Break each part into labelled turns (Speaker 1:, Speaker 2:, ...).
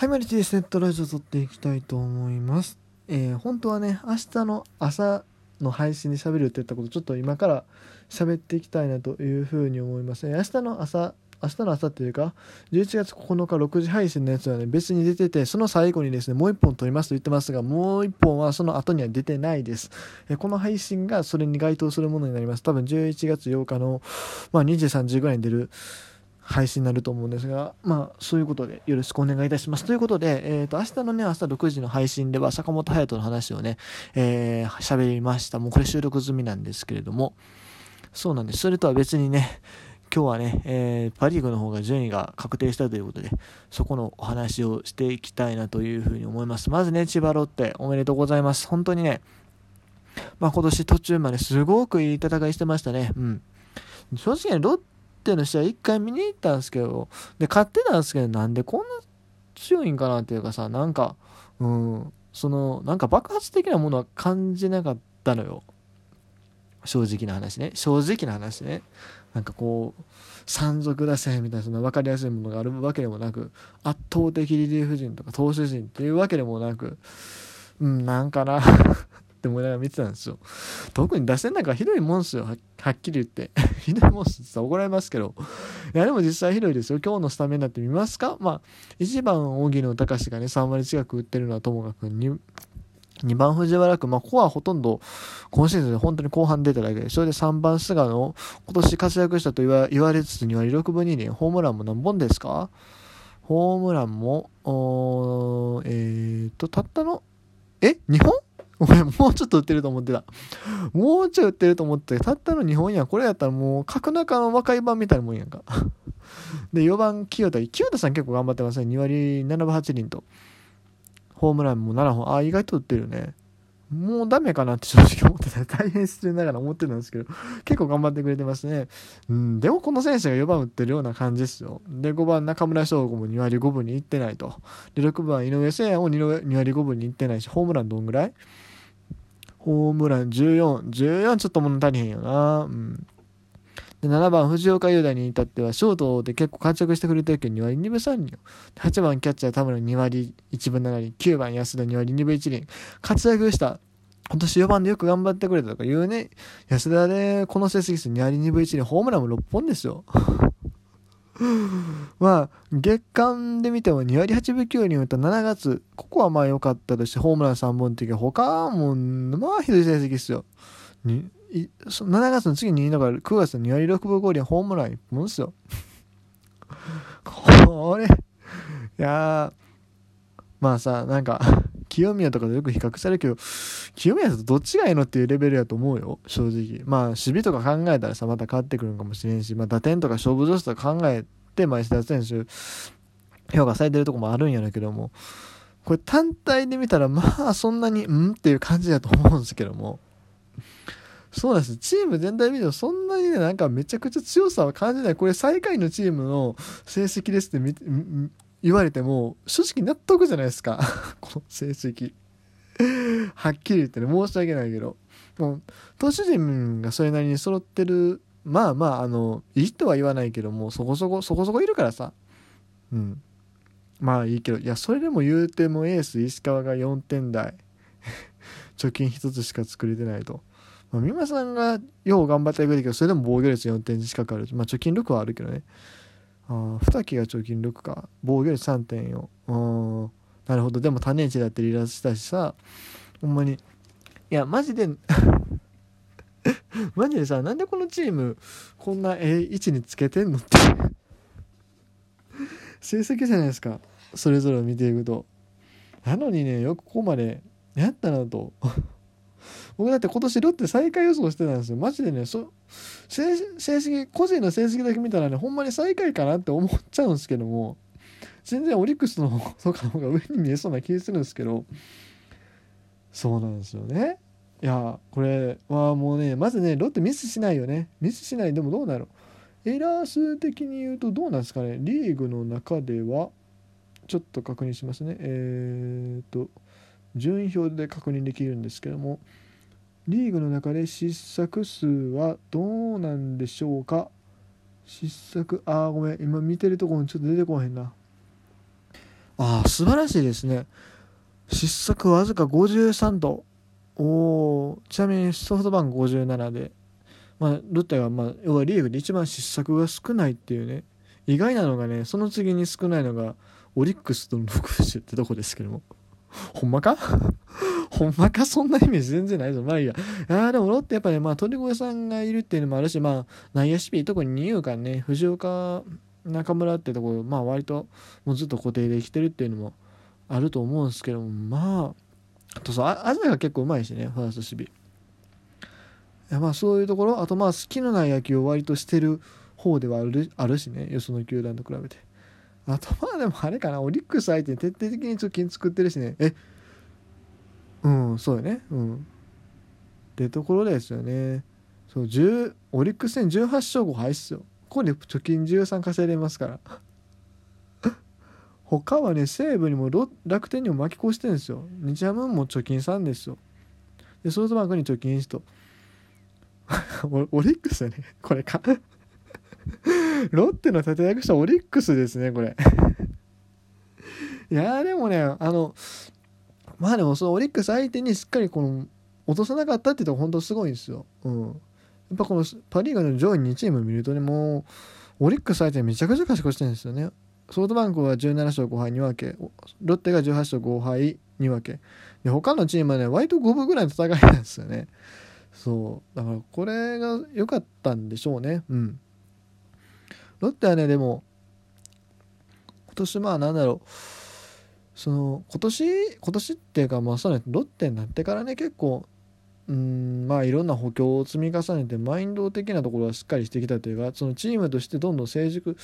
Speaker 1: はい、マリティセットラジオ撮っていきたいと思います。えー、本当はね、明日の朝の配信で喋るって言ったこと、ちょっと今から喋っていきたいなというふうに思います、ね。明日の朝、明日の朝っていうか、11月9日6時配信のやつはね、別に出てて、その最後にですね、もう1本撮りますと言ってますが、もう1本はその後には出てないです。えこの配信がそれに該当するものになります。多分11月8日の、まあ、23時ぐらいに出る配信になると思うんですが、まあ、そういうことでよろしくお願いいたします。ということで、えっ、ー、と、明日のね、朝6時の配信では、坂本隼人の話をね、えー、りました。もうこれ収録済みなんですけれども、そうなんです。それとは別にね、今日はね、えー、パ・リーグの方が順位が確定したということで、そこのお話をしていきたいなというふうに思います。まずね、千葉ロッテ、おめでとうございます。本当にね、まあ今年途中まですごくいい戦いしてましたね。うん。正直ね、ロッテの試合一回見に行ったんですけど、で、勝ってたんですけど、なんでこんな強いんかなっていうかさ、なんか、うん、その、なんか爆発的なものは感じなかったのよ。正直な話ね。正直な話ね。なんかこう、山賊打線みたいなその分かりやすいものがあるわけでもなく、圧倒的リリーフ陣とか投手陣っていうわけでもなく、うん、なんかなって思いながら見てたんですよ。特に打線なんかひどいもんすよ。はっきり言って。ひどいもんすって怒られますけど。いや、でも実際ひどいですよ。今日のスタメンだって見ますか？まあ、1番、荻野隆がね、3割近く打ってるのはともかく、2, 2番藤原君、まあ、ここはほとんど今シーズン本当に後半出ただけで、それで3番菅野、今年活躍したと言わ言われつつ2割6分2厘、ホームランも何本ですか？ホームランも、えーと、たったの、え ?2 本？お前もうちょっと売ってると思ってた。もうちょい売ってると思って、たったの2本やん。これやったらもう、角中の若い版みたいなもんやんか。で、4番、清田。清田さん結構頑張ってますね。2割7分8厘と。ホームランも7本。あ、意外と打ってるね。もうダメかなって正直思ってた。大変失礼ながら思ってたんですけど、結構頑張ってくれてますね。うん、でもこの選手が4番打ってるような感じですよ。で、5番中村翔吾も2割5分に行ってないと。で、6番井上誠也も2割5分に行ってないし、ホームランどんぐらい？ホームラン14、14ちょっと物足りへんよな。うん。で、7番藤岡雄大に至っては、ショートで結構活躍してくれてるけど、2割2分3厘。8番キャッチャー田村2割1分7厘。9番安田2割2分1厘。活躍した。今年4番でよく頑張ってくれたとか言うね。安田でこの成績数2割2分1厘。ホームランも6本ですよ。まあ、月間で見ても2割8分9厘打った7月、ここはまあ良かったとして、ホームラン3本っていうか、他も、まあひどい成績ですよ。に7月の次にいいのが9月の2割6分5厘ホームラン1本ですよ。これ、いやまあさ、なんか、清宮とかとよく比較されるけど、清宮とどっちがいいのっていうレベルやと思うよ、正直。まあ、守備とか考えたらさ、また変わってくるかもしれんし、まあ、打点とか勝負上手とか考えて、まあ、石田選手、評価されてるとこもあるんやけども、これ単体で見たら、まあ、そんなに、ん？っていう感じだと思うんですけども、そうなんです。チーム全体見てもそんなにね、なんかめちゃくちゃ強さは感じない。これ最下位のチームの成績ですって言われても、正直納得じゃないですか。この成績。はっきり言ってね、申し訳ないけど。もう、投手陣がそれなりに揃ってる、まあまあ、あの、いいとは言わないけども、そこそこ、そこそこいるからさ。うん。まあいいけど、いや、それでも言うてもエース石川が4点台。貯金1つしか作れてないと。まあ、美馬さんがよう頑張ってくれるけど、それでも防御率4点近くある。まあ、貯金6はあるけどね。ああ、二木が貯金6か。防御率3.4。ああ、なるほど。でも種市だって離脱したしさ、ほんまに。いや、マジで マジでさ、なんでこのチーム、こんなええ位置につけてんのって 成績じゃないですか。それぞれを見ていくと。なのにね、よくここまでやったなと 僕だって今年ロッテ最下位予想してたんですよ。マジでね、そ成績、個人の成績だけ見たらね、ほんまに最下位かなって思っちゃうんですけども、全然オリックスのとかの方が上に見えそうな気がするんですけど、そうなんですよね。いや、これはもうね、まずね、ロッテミスしないよね。ミスしない。でもどうなる？エラー数的に言うとどうなんですかね。リーグの中では、ちょっと確認しますね。えー、っと、順位表で確認できるんですけども、リーグの中で失策数はどうなんでしょうか失策、あーごめん、今見てるところにちょっと出てこへんな。ああ素晴らしいですね。失策わずか53とおおちなみにソフトバンク57で、まあ、ロッテが、まあ、要はリーグで一番失策が少ないっていうね。意外なのがねその次に少ないのがオリックスとの60ってとこですけども。ほんまか？ほんまか？そんなイメージ全然ないぞ。まあいいや。あ、でもロッテやっぱね、まあ鳥越さんがいるっていうのもあるし、まあ内野守備、特に二遊間ね、藤岡、中村ってところ、まあ割ともうずっと固定できてるっていうのもあると思うんですけども、まあ、あとさ、アジアが結構うまいしね、ファースト守備。いやまあそういうところ、あとまあ好きのない野球を割としてる方ではあるあるしね、よその球団と比べて。あとまあでもあれかな、オリックス相手に徹底的に貯金作ってるしね、え、うんそうよね。うん。ってところですよね。そう10オリックス戦18勝5敗っすよ。こで貯金13稼いでますから。他はね西武にも楽天にも巻き越してるんですよ。日ハムも貯金3ですよ。でソフトバンクに貯金1と。オリックスよね。これか。ロッテの立て役者オリックスですねこれ。いやでもねあのまあでもそのオリックス相手にしっかりこの落とさなかったっていうとこ本当すごいんですよ。うん。っぱこのパ・リーグの上位2チーム見るとねもうオリックス相手にめちゃくちゃ賢くしてるんですよね。ソフトバンクは17勝5敗2分けロッテが18勝5敗2分けで他のチームはね割と5分ぐらいの戦いなんですよね。そうだからこれが良かったんでしょうね。うん。ロッテはねでも今年まあなんだろうその今年今年っていうかまあそうねロッテになってからね結構うんまあいろんな補強を積み重ねてマインド的なところはしっかりしてきたというかそのチームとしてどんどん成熟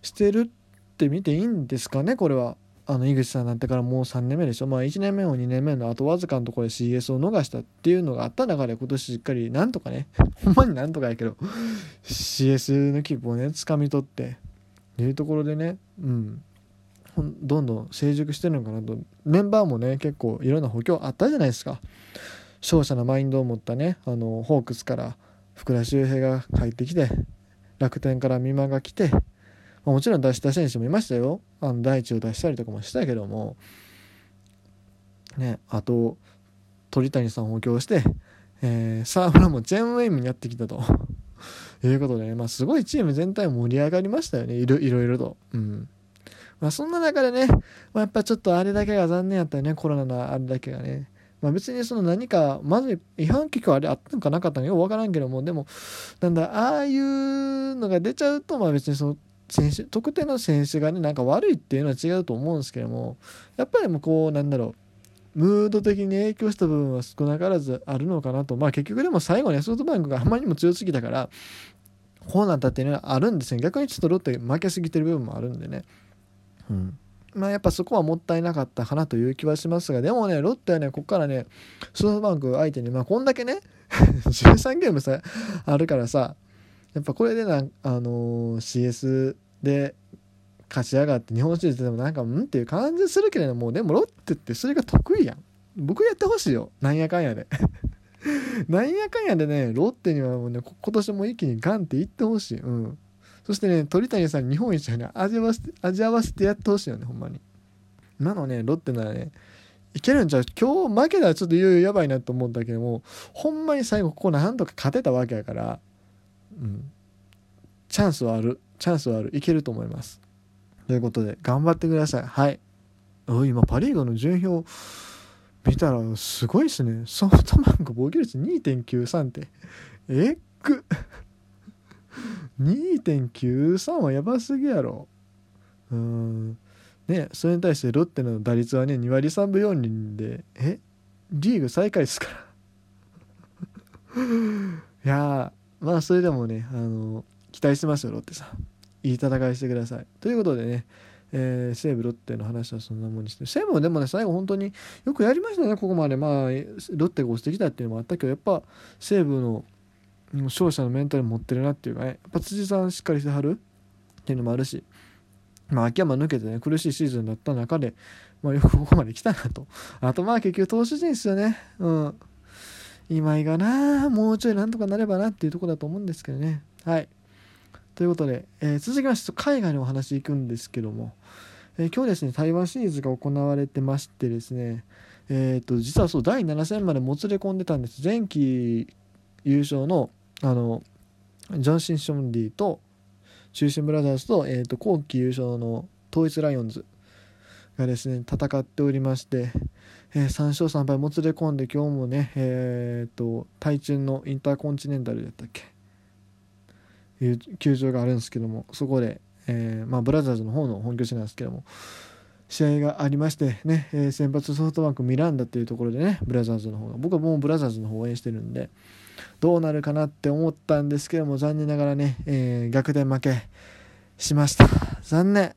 Speaker 1: してるって見ていいんですかねこれは。あの井口さんになってからもう3年目でしょ。まあ1年目も2年目のあとわずかのところで CS を逃したっていうのがあった中で今年しっかりなんとかね ほんまになんとかやけど CS の切符をね掴み取っていうところでねうんどんどん成熟してるのかなと。メンバーもね結構いろんな補強あったじゃないですか。勝者のマインドを持ったねあのホークスから福田周平が帰ってきて楽天から美馬が来て、まあ、もちろん出した選手もいましたよ。あの第一を出したりとかもしたけども。ねあと鳥谷さんを補強して、えー、沢村もチェーンウェイムにやってきたと。いうことで、ね、まあ、すごいチーム全体盛り上がりましたよね。いろいろと。うん。まあ、そんな中でね、まあ、やっぱちょっとあれだけが残念やったよね、コロナのあれだけがね。まあ、別にその何か、まず違反結果あれあったのかなかったのよくわからんけども、でも、なんだ、ああいうのが出ちゃうと、まあ別にその、選手、特定の選手がね、なんか悪いっていうのは違うと思うんですけども、やっぱりもうこう、なんだろう、ムード的に影響した部分は少なからずあるのかなと。まあ結局でも最後ね、ソフトバンクがあまりにも強すぎたから、こうなったっていうのはあるんですよ。逆にちょっとロッテ負けすぎてる部分もあるんでね。うん、まあやっぱそこはもったいなかったかなという気はしますがでもねロッテはねここからねソフトバンク相手にまあこんだけね 13ゲームさあるからさやっぱこれでなあのー、CS で勝ち上がって日本シリーズでもなんかうんっていう感じするけれどもでもロッテってそれが得意やん。僕やってほしいよ。なんやかんやで。なんやかんやでねロッテにはもうね今年も一気にガンっていってほしい。うん。そしてね鳥谷さん日本一をね。味わわせて味合わせてやってほしいよねほんまに。今のねロッテならねいけるんちゃう？今日負けたらちょっといよいよやばいなと思ったけどもほんまに最後ここなんとか勝てたわけやからうん。チャンスはある。チャンスはある。いけると思います。ということで頑張ってください。はい。今パ・リーグの順位表見たらすごいですね。ソフトバンク防御率2.93ってえっ。く2.93はやばすぎやろ。うん。ねそれに対してロッテの打率はね2割3分4厘でえ？リーグ最下位ですから。いやまあそれでもねあの期待してますよロッテさん。いい戦いしてください。ということでねえー、西武ロッテの話はそんなもんにして西武もでもね最後本当によくやりましたねここまで。まあロッテが押してきたっていうのもあったけどやっぱ西武の勝者のメンタル持ってるなっていうかね。やっぱ辻さんしっかりしてはるっていうのもあるし。まあ秋山抜けてね苦しいシーズンだった中で、まあ、よくここまで来たなと。あとまあ結局投手陣ですよね。うん。今井がなもうちょいなんとかなればなっていうとこだと思うんですけどね。はい。ということで、えー、続きまして海外のお話行くんですけども。えー、今日ですね台湾シリーズが行われてましてですね。えーと、実はそう第7戦までもつれ込んでたんです。前期優勝のあのジョンシン・ションリーと中心ブラザーズと,、えーと、後期優勝の統一ライオンズがですね戦っておりまして、えー、3勝3敗もつれ込んで今日もねえっ、ー、と対中のインターコンチネンタルだったっけ？いう球場があるんですけどもそこで、えー、まあ、ブラザーズの方の本拠地なんですけども試合がありましてね、え、先発ソフトバンクミランダっていうところでねブラザーズの方が僕はもうブラザーズの方を応援してるんでどうなるかなって思ったんですけども残念ながらね、えー、逆転負けしました。残念。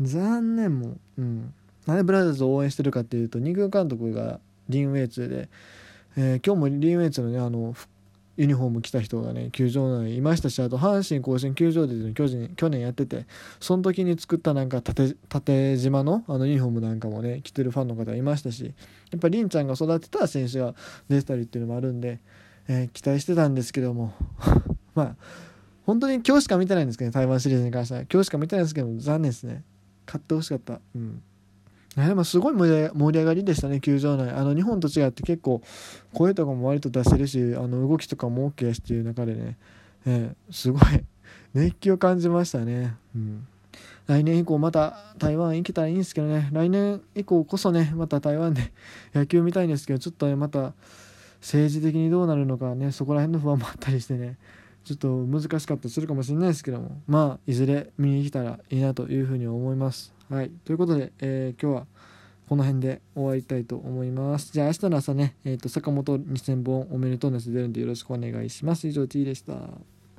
Speaker 1: 残念もうん。なんでブラザーズを応援してるかっていうと二軍監督がリン・ウェイツで、えー、今日もリン・ウェイツのねあのユニフォーム着た人がね球場内にいましたしあと阪神甲子園球場で巨人去年やっててその時に作ったなんか縦縦島のあのユニフォームなんかもね着てるファンの方いましたしやっぱり凛ちゃんが育てた選手が出てたりっていうのもあるんで、えー、期待してたんですけども まあ本当に今日しか見てないんですけどね台湾シリーズに関しては。今日しか見てないんですけど残念ですね。買ってほしかった。うん。でもすごい盛り上がりでしたね球場内。あの日本と違って結構声とかも割と出せるしあの動きとかも OK やしっていう中でね、えー、すごい熱気を感じましたね、うん、来年以降また台湾行けたらいいんですけどね。来年以降こそねまた台湾で 野球見たいんですけどちょっとねまた政治的にどうなるのかねそこら辺の不安もあったりしてね。ちょっと難しかったりするかもしれないですけども。まあいずれ見に来たらいいなというふうに思います。はい。ということで、えー、今日はこの辺で終わりたいと思います。じゃあ明日の朝ね、えっ、ー、と、坂本2000本おめでとうのやつ出るんでよろしくお願いします。以上、T でした。